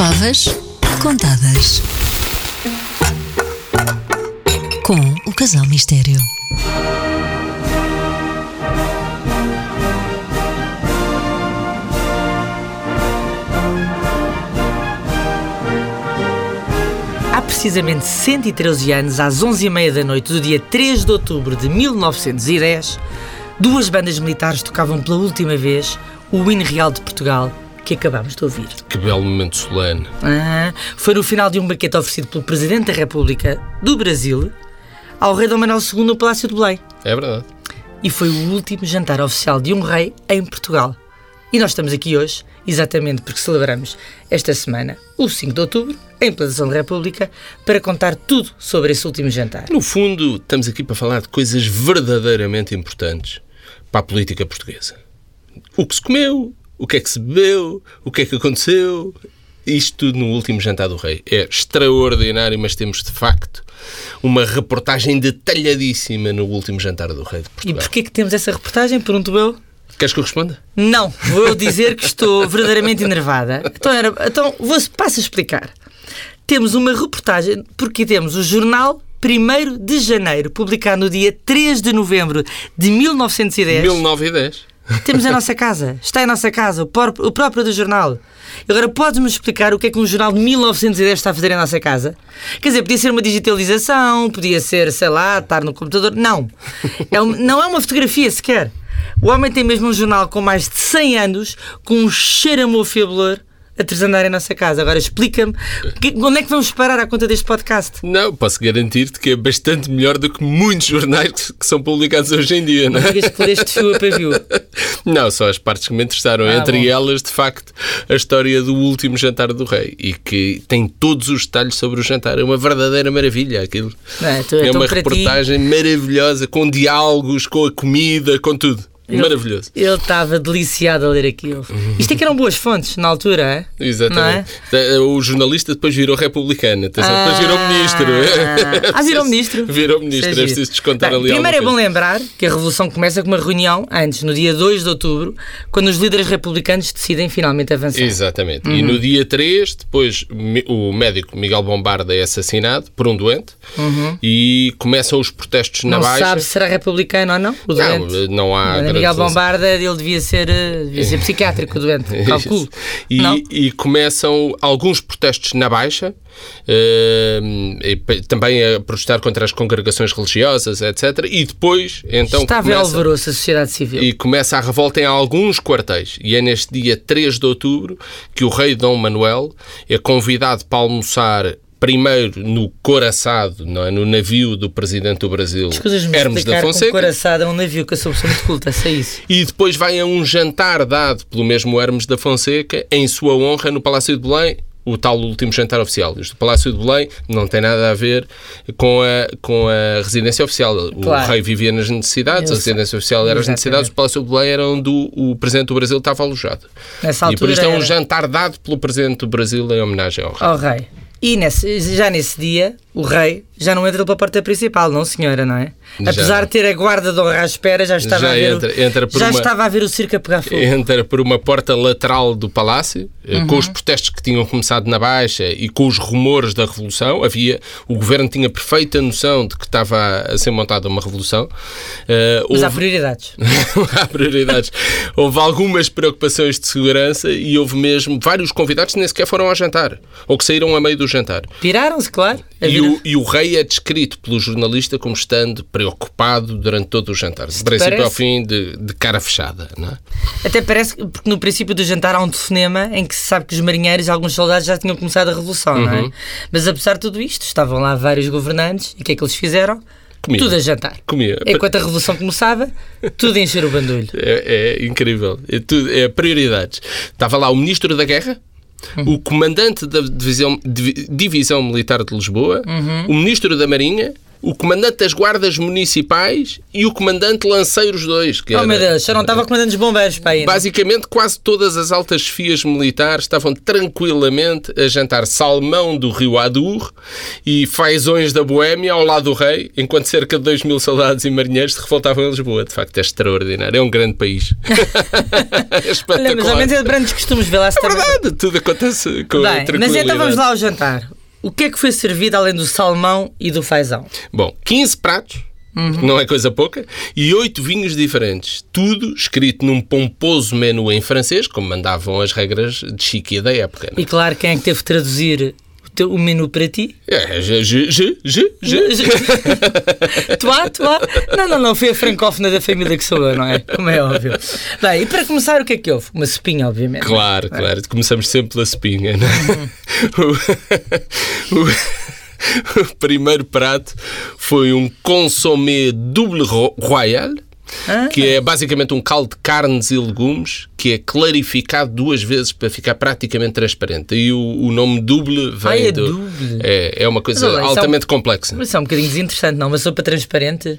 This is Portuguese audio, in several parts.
Favas contadas. Com o Casal Mistério. Há precisamente 113 anos, às 11h30 da noite do dia 3 de outubro de 1910, duas bandas militares tocavam pela última vez o hino real de Portugal, que acabámos de ouvir. Que belo momento solene. Ah, foi no final de um banquete oferecido pelo Presidente da República do Brasil ao rei Dom Manuel II no Palácio de Belém. É verdade. E foi o último jantar oficial de um rei em Portugal. E nós estamos aqui hoje, exatamente porque celebramos esta semana, o 5 de outubro, em implantação da República, para contar tudo sobre esse último jantar. No fundo, estamos aqui para falar de coisas verdadeiramente importantes para a política portuguesa. O que se comeu, o que é que se bebeu, o que é que aconteceu. Isto tudo no último jantar do rei. É extraordinário, mas temos de facto uma reportagem detalhadíssima no último jantar do rei de E Portugal. porquê que temos essa reportagem? Pergunto eu. Queres que eu responda? Não, vou dizer que estou verdadeiramente enervada. Então, era, então vou, passo a explicar. Temos uma reportagem, porque temos o jornal 1 de janeiro, publicado no dia 3 de novembro de 1910. 1910. Temos a nossa casa, está em nossa casa, o, o próprio do jornal. Agora, podes-me explicar o que é que um jornal de 1910 está a fazer em nossa casa? Quer dizer, podia ser uma digitalização, podia ser, sei lá, estar no computador. Não. É um- não é uma fotografia sequer. O homem tem mesmo um jornal com mais de 100 anos, com um cheiro a mofebolor, a desandar em nossa casa. Agora, explica-me, onde é que vamos parar à conta deste podcast? Não, posso garantir-te que é bastante melhor do que muitos jornais que- são publicados hoje em dia, não é? Que leste fio a pavio. Não, só as partes que me interessaram. Ah, Entre bom. elas, de facto, a história do último jantar do rei. E que tem todos os detalhes sobre o jantar. É uma verdadeira maravilha aquilo. Não é? Tu- É então, uma para ti- reportagem maravilhosa, com diálogos, com a comida, com tudo. Maravilhoso. Ele estava deliciado a ler aquilo. Isto é que eram boas fontes na altura, é? Não é? Exatamente. O jornalista depois virou republicano. Atenção, depois virou ministro. Ah, virou ministro? Virou ministro. É giro. preciso descontar Bem, ali Primeiro é bom lembrar que a Revolução começa com uma reunião antes, no dia 2 de outubro, quando os líderes republicanos decidem finalmente avançar. Exatamente. Uhum. E no dia 3, depois o médico Miguel Bombarda é assassinado por um doente e começam os protestos na Uhum. Não Baixa. sabe se será republicano ou não, o Não, doente. não há Olha, grande Miguel. Bombarda, ele devia ser, eh, devia ser psiquiátrico, doente. Calculo. E, e começam alguns protestos na Baixa, pe- também a protestar contra as congregações religiosas, etc. E depois, então, Estava começa, alvoroço a sociedade civil. e começa a revolta em alguns quartéis. E é neste dia 3 de outubro que o rei Dom Manuel é convidado para almoçar primeiro no coraçado, não é? no navio do presidente do Brasil, Hermes da explicar com Fonseca. coraçada um navio que eu sou pessoa muito culta, sei isso. E depois vai a um jantar dado pelo mesmo Hermes da Fonseca em sua honra no Palácio de Belém, o tal último jantar oficial. Este Palácio de Belém não tem nada a ver com a, com a residência oficial. O Claro. rei vivia nas necessidades, Eu a residência oficial era as Exatamente. necessidades, o Palácio de Belém era onde o, o Presidente do Brasil estava alojado. Nessa e por isto é um era- jantar dado pelo Presidente do Brasil em homenagem ao rei. ao rei. E nesse- já nesse dia, o rei já não entra pela porta principal, não senhora, não é? Já Apesar de ter a guarda de honra à espera, já estava Já a ver, o- entra- entra por já uma- estava a ver o circo a pegar fogo. entra por uma porta lateral do palácio, eh, com os protestos que tinham começado na Baixa e com os rumores da revolução. Havia, o governo tinha perfeita noção de que estava a ser montada uma revolução. Eh, Mas há prioridades. há prioridades. Houve algumas preocupações de segurança e houve mesmo vários convidados que nem sequer foram ao jantar ou que saíram a meio do jantar. Piraram-se, claro. A E o, e o rei é descrito pelo jornalista como estando preocupado durante todo o jantar, de princípio parece- ao fim, de, de cara fechada. Não é? Até parece que, porque no princípio do jantar há um telefonema em que se sabe que os marinheiros e alguns soldados já tinham começado a revolução, não Uhum. é? Mas apesar de tudo isto, estavam lá vários governantes e o que é que eles fizeram? Comia. Tudo a jantar. Comia. Enquanto a revolução começava, tudo a encher o bandulho. É, é incrível. É, tudo, é prioridades. Estava lá o Ministro da Guerra, o Comandante da Divisão, Divi- Divisão Militar de Lisboa, o Ministro da Marinha o comandante das guardas municipais e o comandante Lanceiros 2. Que Oh era- meu Deus, já não estava comandando os bombeiros para aí. não? Basicamente, quase todas as altas chefias militares estavam tranquilamente a jantar salmão do rio Adour e fazões da Boémia ao lado do rei, enquanto cerca de 2 mil soldados e marinheiros se revoltavam em Lisboa. De facto, é extraordinário. É um grande país. é Olha, espetacular. mas ao menos é de grandes costumes, vê lá se É verdade, tudo acontece com Bem, mas então vamos lá ao jantar. O que é que foi servido além do salmão e do fazão? Bom, 15 pratos, Uhum. não é coisa pouca, e 8 vinhos diferentes. Tudo escrito num pomposo menu em francês, como mandavam as regras de chiquia da época. não é? E claro, quem é que teve de traduzir o, menu para ti? É, je, je, je, je. Tuá, tuá. Não, não, não, foi a francófona da família que sou eu, não é? Como é óbvio. Bem, e para começar, o que é que houve? Uma sopinha, obviamente. Claro, claro. Começamos sempre pela espinha. Não é? o, o- o primeiro prato foi um consommé double ro- royal. Ah. Que é basicamente um caldo de carnes e legumes que é clarificado duas vezes para ficar praticamente transparente. E o, o nome double vem Ah, é do. double. É, é uma coisa olha, isso é um- altamente complexa. Mas é um bocadinho desinteressante, não? Uma sopa transparente.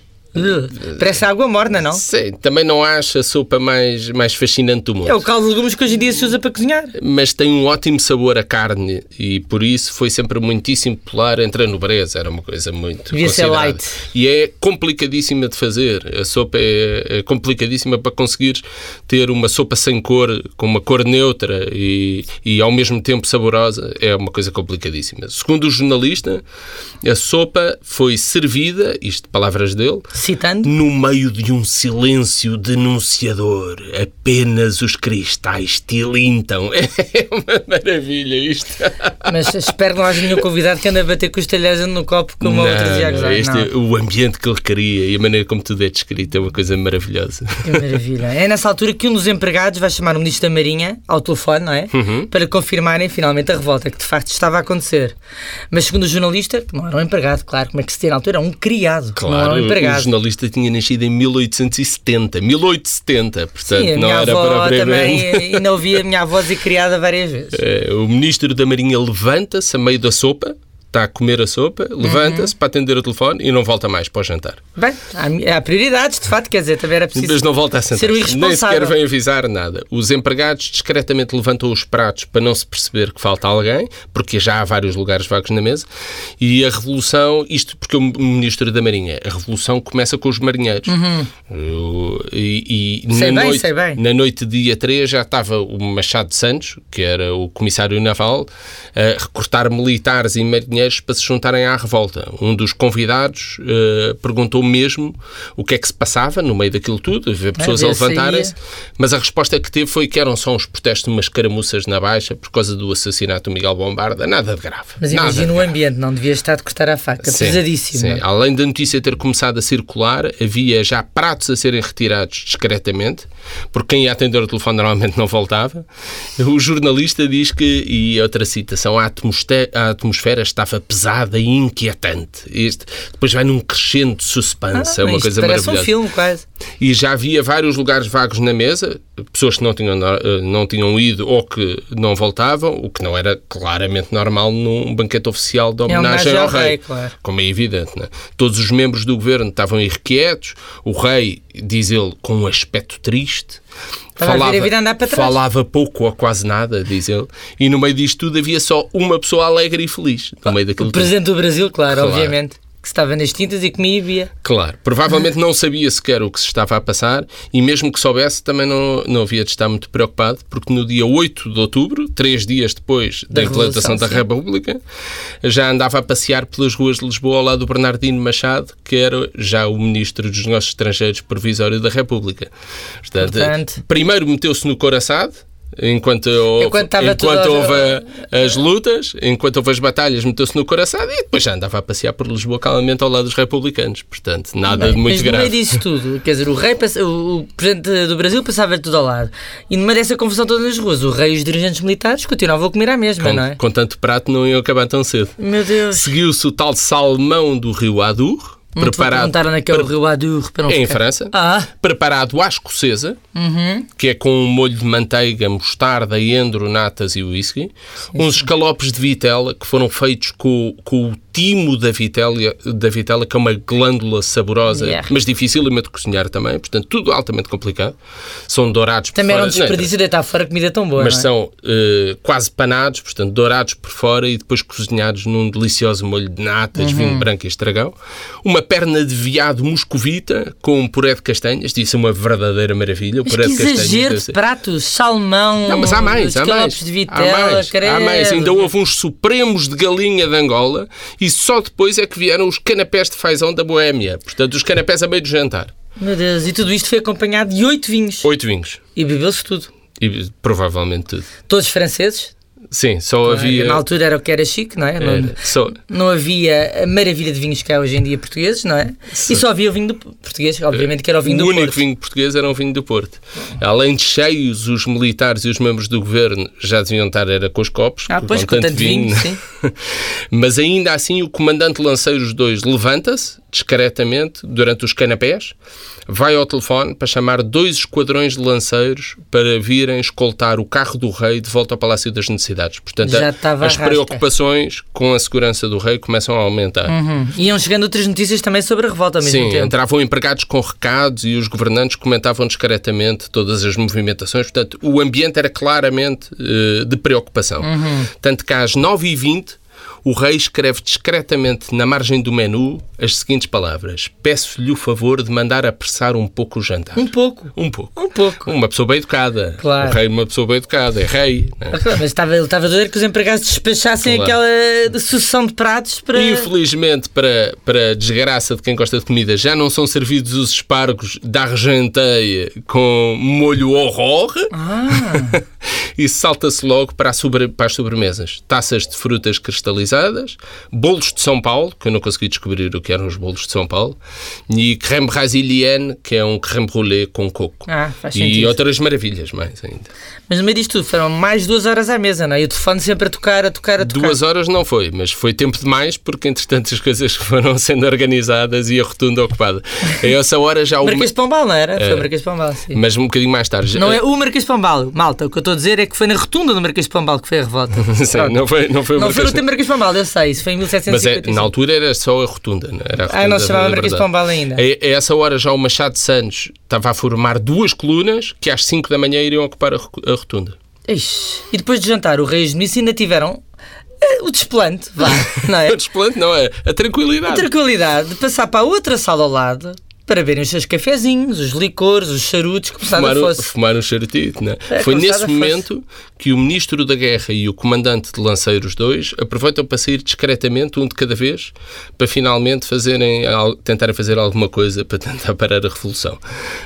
Parece água morna, não? Sim, também não acho a sopa mais, mais fascinante do mundo. É o caldo de legumes que hoje em dia se usa para cozinhar. mas tem um ótimo sabor a carne e por isso foi sempre muitíssimo popular entre a nobreza. Era uma coisa muito Devia ser light. E é complicadíssima de fazer. A sopa é, é complicadíssima para conseguires ter uma sopa sem cor, com uma cor neutra e, e ao mesmo tempo saborosa. É uma coisa complicadíssima. Segundo o jornalista, a sopa foi servida, isto palavras dele, Citando. no meio de um silêncio denunciador, apenas os cristais tilintam. É uma maravilha isto. Mas espero não haja nenhum convidado que ande a bater com os talheres no copo como dizia a gozar. este Não. é o ambiente que ele queria e a maneira como tudo é descrito é uma coisa maravilhosa. Que maravilha. É nessa altura que um dos empregados vai chamar o Ministro da Marinha ao telefone, não é? Uhum. Para confirmarem finalmente a revolta que de facto estava a acontecer. Mas segundo o jornalista, que não era um empregado, claro, como é que se tinha na altura? Era um criado, que não era Claro, um empregado. Jornalista tinha nascido em 1870, 1870, portanto Sim, a não era avó propriamente. também ainda ouvi a minha avó dizer criada várias vezes. Eh, O ministro da Marinha levanta-se a meio da sopa, está a comer a sopa, Uhum. levanta-se para atender o telefone e não volta mais para o jantar. Bem, há, há prioridades, de facto, quer dizer, também era preciso. Mas não volta a sentar. ser o Nem sequer vem avisar nada. Os empregados discretamente levantam os pratos para não se perceber que falta alguém, porque já há vários lugares vagos na mesa. E a revolução, isto porque o Ministro da Marinha, a revolução começa com os marinheiros. Eu- e e Uhum. Sei na, bem, noite, sei bem. na noite de dia 3 já estava o Machado de Santos, que era o comissário naval, a recrutar militares e marinheiros para se juntarem à revolta. Um dos convidados eh, perguntou mesmo o que é que se passava no meio daquilo tudo, ver pessoas a ver se levantarem-se, ia. mas a resposta que teve foi que eram só uns protestos, umas caramuças na baixa por causa do assassinato do Miguel Bombarda. Nada de grave. Mas imagina o ambiente, não devia estar de cortar a faca. Sim, Pesadíssimo. sim. Além da notícia ter começado a circular, havia já pratos a serem retirados discretamente, porque quem ia atender o telefone normalmente não voltava. O jornalista diz que, e outra citação, a atmosfera, a atmosfera pesada e inquietante. Este, depois vai num crescendo de suspense, é uma Ah, Isto coisa parece maravilhosa. um filme, quase. E já havia vários lugares vagos na mesa, pessoas que não tinham, eh, não tinham ido ou que não voltavam, o que não era claramente normal num banquete oficial de homenagem, homenagem ao ao rei. rei, claro. Como é evidente. Né? Todos os membros do governo estavam irrequietos, o rei, diz ele, com um aspecto triste. Estava a ver a vida andar para trás. falava pouco ou quase nada, diz ele, e no meio disto tudo havia só uma pessoa alegre e feliz. No meio daquilo O tudo. presidente do Brasil, claro, Claro. obviamente. Que estava nas tintas e comia e bebia. Claro, provavelmente não sabia sequer o que se estava a passar e mesmo que soubesse também não, não havia de estar muito preocupado porque no dia 8 de outubro, três dias depois da, Da implantação da. República, já andava a passear pelas ruas de Lisboa ao lado do Bernardino Machado, que era já o Ministro dos Negócios Estrangeiros Provisório da República. Portanto, Portanto- primeiro meteu-se no coraçado, Enquanto houve, Enquanto houve a- as lutas, enquanto houve as batalhas, meteu-se no coraçado e depois já andava a passear por Lisboa calmamente ao lado dos republicanos. Portanto, nada de muito Mas grave. meio disso tudo, quer dizer, o rei, o, presidente do Brasil passava tudo ao lado. E no meio dessa confusão toda nas ruas, o rei e os dirigentes militares continuavam a comer à mesma, com, não é? com tanto prato não iam acabar tão cedo. Meu Deus. Seguiu-se o tal salmão do rio Adour, Não preparado o pre- Rio Adour para não em ficar- França, Ah, preparado à escocesa, que é com um molho de manteiga, mostarda, endro, natas e whisky. Uns escalopes de vitela que foram feitos com, com o timo da vitela, da vitela, que é uma glândula saborosa, Yeah. mas dificilmente de cozinhar também, portanto, tudo altamente complicado. São dourados por Também era um fora. Desperdício deitar fora comida tão boa. mas é? são eh, quase panados, portanto, dourados por fora e depois cozinhados num delicioso molho de natas, Uhum. vinho branco e estragão. Uma perna de veado moscovita com um puré de castanhas, isso é uma verdadeira maravilha. O Mas puré que de castanhas. exagero de pratos, salmão, Não, mas há mais, há mais. de vitela, há mais, há mais. Ainda houve uns supremos de galinha de Angola e só depois é que vieram os canapés de fazão da Boémia. Portanto, os canapés a meio do jantar. Meu Deus, e tudo isto foi acompanhado de oito vinhos. Oito vinhos. E bebeu-se tudo. E provavelmente tudo. Todos franceses. Sim, só havia. Na altura era o que era chique, não é? Não, era só, não havia a maravilha de vinhos que há hoje em dia portugueses, não é? E só havia o vinho do português, obviamente que era o vinho o do único Porto. vinho português era um vinho do Porto. Além de cheios, os militares e os membros do governo já deviam estar era com os copos. Ah, pois, com tanto vinho, sim. Mas ainda assim, o comandante Lanceiros 2 levanta-se discretamente durante os canapés, vai ao telefone para chamar dois esquadrões de lanceiros para virem escoltar o carro do rei de volta ao Palácio das Necessidades. Portanto, as preocupações com a segurança do rei começam a aumentar. Hum. Iam chegando outras notícias também sobre a revolta ao mesmo Sim, tempo. entravam empregados com recados e os governantes comentavam discretamente todas as movimentações. Portanto, o ambiente era claramente eh, de preocupação. Uhum. Tanto que às 9h20 o rei escreve discretamente na margem do menu as seguintes palavras: Peço-lhe o favor de mandar apressar um pouco o jantar. Um pouco. Um pouco. Um pouco. Uma pessoa bem educada. Claro. O rei uma pessoa bem educada, é rei. né? Ah, Mas estava, ele estava a doer que os empregados despachassem Claro. aquela de sucessão de pratos para. Infelizmente, para, para a desgraça de quem gosta de comida, já não são servidos os espargos da Argenteia com molho horror. Ah, e salta-se logo para, sobre- para as sobremesas. Taças de frutas cristalizadas, bolos de São Paulo, que eu não consegui descobrir o que eram os bolos de São Paulo, e creme brasilienne, que é um creme brûlée com coco. Ah, faz e outras maravilhas mais ainda. mas no meio disto tudo foram mais duas horas à mesa, não é? E o telefone sempre a tocar, a tocar, a tocar. Duas horas não foi, mas foi tempo demais porque, entretanto, as coisas foram sendo organizadas e a rotunda ocupada. A essa hora já o. Marquês de Pombal, não era? Foi o Marquês de Pombal, sim. Mas um bocadinho mais tarde. Não é o Marquês de Pombal, malta. O que eu estou a dizer é que foi na rotunda do Marquês de Pombal que foi a revolta. Sim, não foi, não foi o Não foi Marquês tempo Marquês de Pombal, eu sei, isso foi em Mas é, 1755. na altura era só a rotunda, não era a Ah, não se rotunda chamava Marquês de. Pombal ainda. A, a essa hora já o Machado de Santos estava a formar duas colunas que às 5 da manhã iriam ocupar a, a rotunda. Ixi. E depois de jantar, o Reis de Nisso ainda tiveram eh, o desplante, vá, não é? O desplante não é, a A tranquilidade. tranquilidade de passar para a outra sala ao lado para verem os seus cafezinhos, os licores, os charutos, que Fumar, precisava um- fosse. fumar um charutito, não é? Foi nesse momento que o Ministro da Guerra e o Comandante de Lanceiros 2 aproveitam para sair discretamente, um de cada vez, para finalmente fazerem, tentarem fazer alguma coisa para tentar parar a Revolução.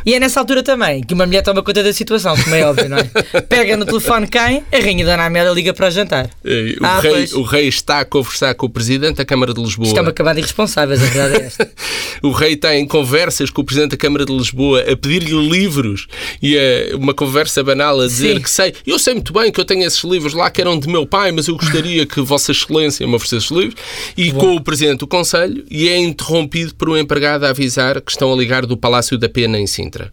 E é nessa altura também que uma mulher toma conta da situação, como é óbvio, não é? Pega no telefone quem? A Rainha Dona Amélia liga para o jantar. O, Ah, rei, pois. o rei está a conversar com o Presidente da Câmara de Lisboa. Isto é uma camada irresponsável, a verdade é esta. O rei está em conversas com o Presidente da Câmara de Lisboa a pedir-lhe livros e é uma conversa banal a dizer Sim. que sei, eu sei muito bem que eu tenho esses livros lá que eram de meu pai, mas eu gostaria que Vossa Excelência me oferecesse os livros. E com o Presidente do Conselho e é interrompido por um empregado a avisar que estão a ligar do Palácio da Pena em Sintra.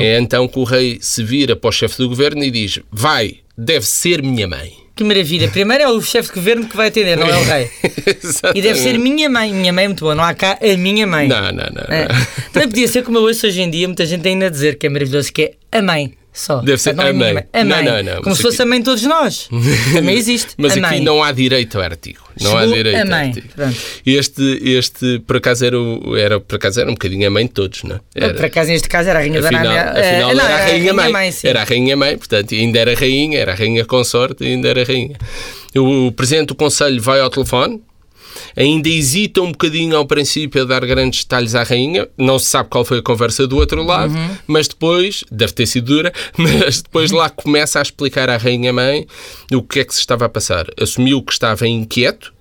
É então que o rei se vira para o chefe do governo e diz: Vai, deve ser minha mãe. Que maravilha. Primeiro é o chefe de governo que vai atender, não é o rei. E deve ser minha mãe. Minha mãe é muito boa. Não há cá a minha mãe. Não, não, não. É. não. Também podia ser como eu ouço hoje em dia, muita gente ainda a dizer que é maravilhoso, que é a mãe. Só. Deve ser Não é mãe. A Não, mãe. não, não, Como se fosse aqui- a mãe de todos nós. Também existe. Mas aqui mãe. não há direito ao artigo. Não há Chegou direito a ao mãe. artigo. Pronto. Este, este, por acaso, era, o- era, por acaso, era um bocadinho a mãe de todos, não é? Por acaso, neste caso, era a Rainha Afinal, Amélia. afinal Eh, não, era a rainha mãe. sim. Era a rainha mãe, portanto, ainda era rainha, era a rainha consorte, ainda era rainha. O presidente do conselho vai ao telefone, ainda hesita um bocadinho ao princípio a dar grandes detalhes à rainha, não se sabe qual foi a conversa do outro lado, Uhum. mas depois, deve ter sido dura, mas depois lá começa a explicar à rainha mãe o que é que se estava a passar. Assumiu que estava inquieto,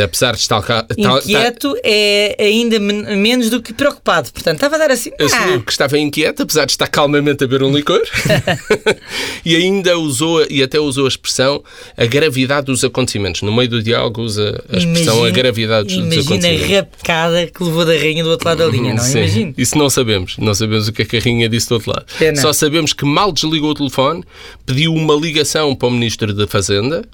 apesar de estar... tal- Inquieto é ainda men- menos do que preocupado. Portanto, estava a dar assim. assumiu Ah, que estava inquieto, apesar de estar calmamente a beber um licor, e ainda usou, e até usou a expressão a gravidade dos acontecimentos. No meio do diálogo usa a expressão a imagina- gravidade dos Imagina acontecimentos. a rapcada que levou da rainha do outro lado da linha, não? Sim, Imagino. Isso não sabemos. Não sabemos o que é que a rainha disse do outro lado. Pena. Só sabemos que mal desligou o telefone, pediu uma ligação para o Ministro da Fazenda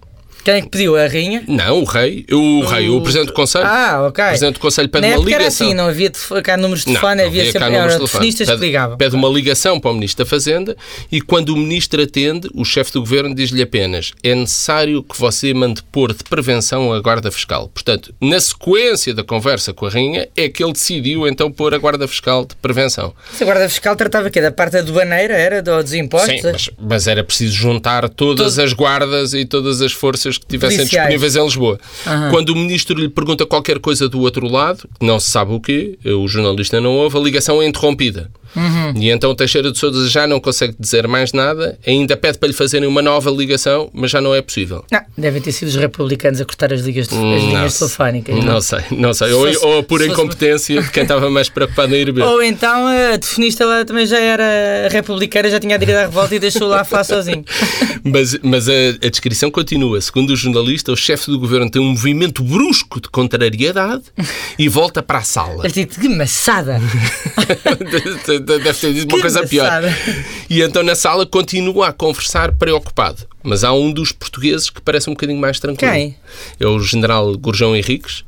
Quem é que pediu? A rainha? Não, o rei. O, rei, o presidente do Conselho. Ah, ok. O presidente do Conselho pede Na uma época era ligação. assim, não havia cá números de telefone, havia havia sempre telefone. telefonistas que Pede- ligavam. Pede uma ligação para o Ministro da Fazenda e quando o Ministro atende, o chefe do Governo diz-lhe apenas é necessário que você mande pôr de prevenção a Guarda Fiscal. Portanto, na sequência da conversa com a Rainha, é que ele decidiu então pôr a Guarda Fiscal de prevenção. Se a Guarda Fiscal tratava aqui da parte aduaneira, era do- dos impostos? Sim, mas, mas era preciso juntar todas as guardas e todas as forças que tivessem Policiais. disponíveis em Lisboa. Quando o ministro lhe pergunta qualquer coisa do outro lado, que não se sabe o quê, o jornalista não ouve, a ligação é interrompida. Uhum. E então Teixeira de Sousa já não consegue dizer mais nada, ainda pede para lhe fazerem uma nova ligação, mas já não é possível. Não, devem ter sido os republicanos a cortar as, ligas, as linhas telefónicas. Hum, Não sei, não sei. Ou, fosse- ou por se fosse- incompetência de quem estava mais preocupado em ir ver. Ou então a telefonista lá também já era republicana, já tinha aderido à revolta e deixou lá a falar sozinho. Mas, mas a, a descrição continua. Segundo o jornalista, o chefe do governo tem um movimento brusco de contrariedade e volta para a sala. Ele que maçada! Deve ter dito uma coisa pior. E então na sala continua a conversar preocupado. Mas há um dos portugueses que parece um bocadinho mais tranquilo. Quem? É o general Gurjão Henriques,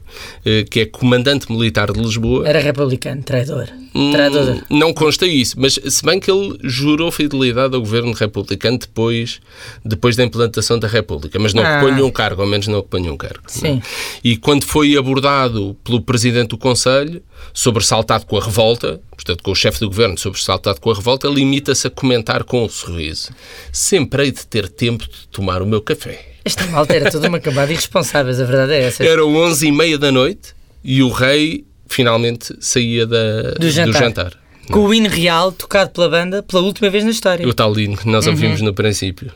que é comandante militar de Lisboa. Era republicano, traidor. Hum, Traidor. Não consta isso, mas se bem que ele jurou fidelidade ao governo republicano depois, depois da implantação da República, mas não Ah. ocupou nenhum cargo, ao menos não ocupou nenhum cargo. Sim. E quando foi abordado pelo presidente do Conselho, sobressaltado com a revolta, portanto com o chefe do governo sobressaltado com a revolta, limita-se a comentar com um sorriso: Sempre hei de ter tempo de tomar o meu café. Esta malta era toda uma camada de irresponsáveis, a verdade é essa. Eram 11 e meia da noite e o rei finalmente saía da, Do jantar. jantar. Com o hino real tocado pela banda pela última vez na história. O tal hino que nós ouvimos no princípio.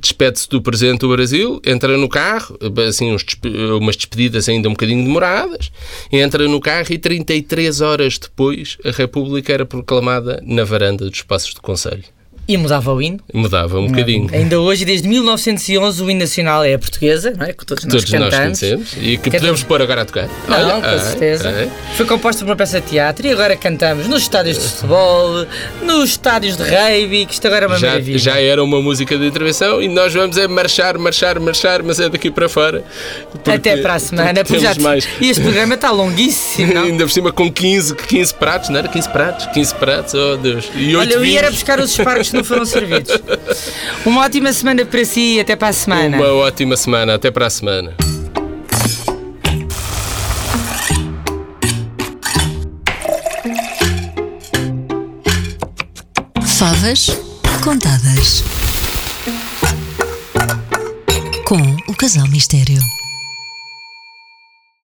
Despede-se do presidente do Brasil, entra no carro, assim, despe- umas despedidas ainda um bocadinho demoradas, entra no carro e 33 horas depois a República era proclamada na varanda dos Passos do Conselho. E mudava o hino. Mudava um bocadinho. Ainda hoje, desde 1911, o hino nacional é a portuguesa, não é? Que todos nós Todos nós cantamos. conhecemos e que podemos pôr agora a tocar. Não, Olha, com ah, certeza. ah, Foi composta por uma peça de teatro e agora cantamos nos estádios de futebol, nos estádios de rugby, que isto agora é uma Já, maravilha. já era uma música de intervenção e nós vamos é marchar, marchar, marchar, mas é daqui para fora. porque- Até para a semana. porque já mais. E este programa está longuíssimo, não? Ainda por cima com 15, 15 pratos, não era 15 pratos? 15 pratos, oh Deus. E 8 Olha, eu ia buscar os espargos não foram servidos. Uma ótima semana para si e até para a semana. Uma ótima semana, até para a semana. Favas contadas. Com o Casal Mistério.